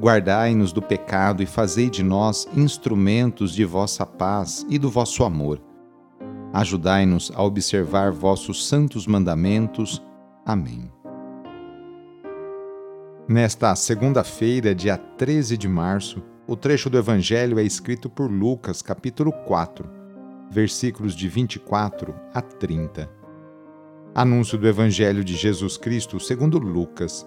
Guardai-nos do pecado e fazei de nós instrumentos de vossa paz e do vosso amor. Ajudai-nos a observar vossos santos mandamentos. Amém. Nesta segunda-feira, dia 13 de março, o trecho do Evangelho é escrito por Lucas, capítulo 4, versículos de 24 a 30. Anúncio do Evangelho de Jesus Cristo segundo Lucas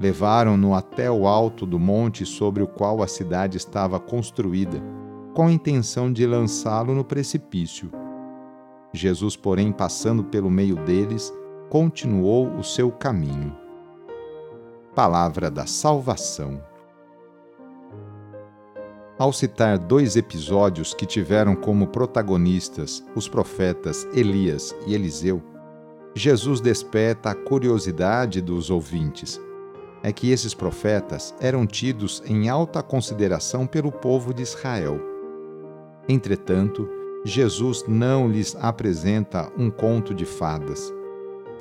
Levaram-no até o alto do monte sobre o qual a cidade estava construída, com a intenção de lançá-lo no precipício. Jesus, porém, passando pelo meio deles, continuou o seu caminho. Palavra da Salvação. Ao citar dois episódios que tiveram como protagonistas os profetas Elias e Eliseu, Jesus desperta a curiosidade dos ouvintes é que esses profetas eram tidos em alta consideração pelo povo de Israel. Entretanto, Jesus não lhes apresenta um conto de fadas.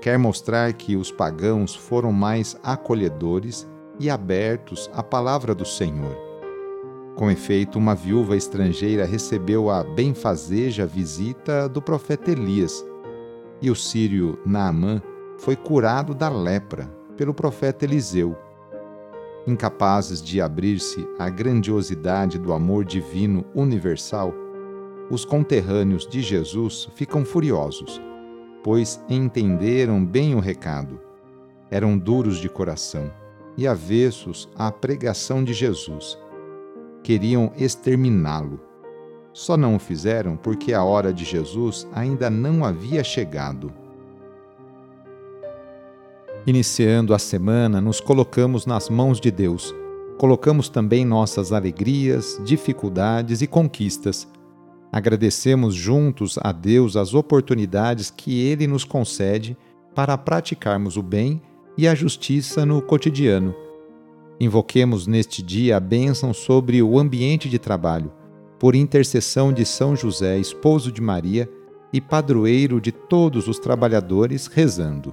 Quer mostrar que os pagãos foram mais acolhedores e abertos à palavra do Senhor. Com efeito, uma viúva estrangeira recebeu a benfazeja visita do profeta Elias, e o sírio Naamã foi curado da lepra pelo profeta Eliseu. Incapazes de abrir-se à grandiosidade do amor divino universal, os conterrâneos de Jesus ficam furiosos, pois entenderam bem o recado. Eram duros de coração e avessos à pregação de Jesus. Queriam exterminá-lo. Só não o fizeram porque a hora de Jesus ainda não havia chegado. Iniciando a semana, nos colocamos nas mãos de Deus. Colocamos também nossas alegrias, dificuldades e conquistas. Agradecemos juntos a Deus as oportunidades que Ele nos concede para praticarmos o bem e a justiça no cotidiano. Invoquemos neste dia a bênção sobre o ambiente de trabalho, por intercessão de São José, esposo de Maria e padroeiro de todos os trabalhadores, rezando.